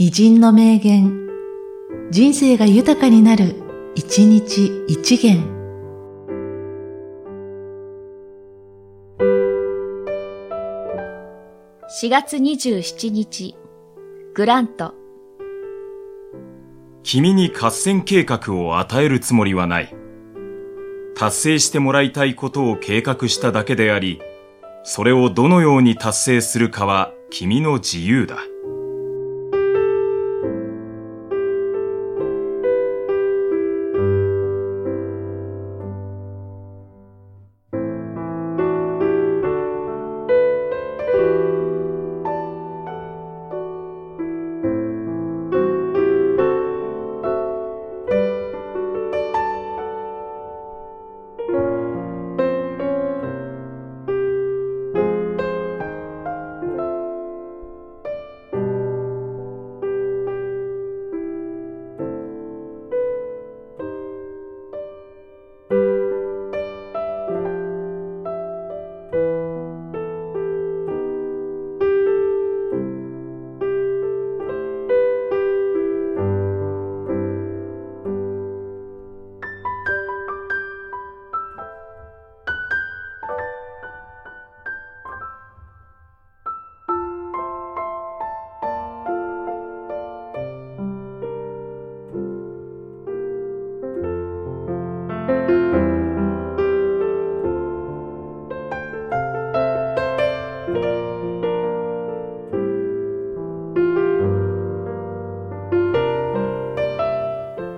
偉人の名言、人生が豊かになる、一日一元。4月27日、グラント。君に合戦計画を与えるつもりはない。達成してもらいたいことを計画しただけであり、それをどのように達成するかは君の自由だ。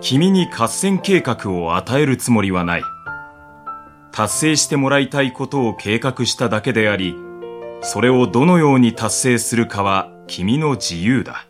君に合戦計画を与えるつもりはない。達成してもらいたいことを計画しただけであり、それをどのように達成するかは君の自由だ。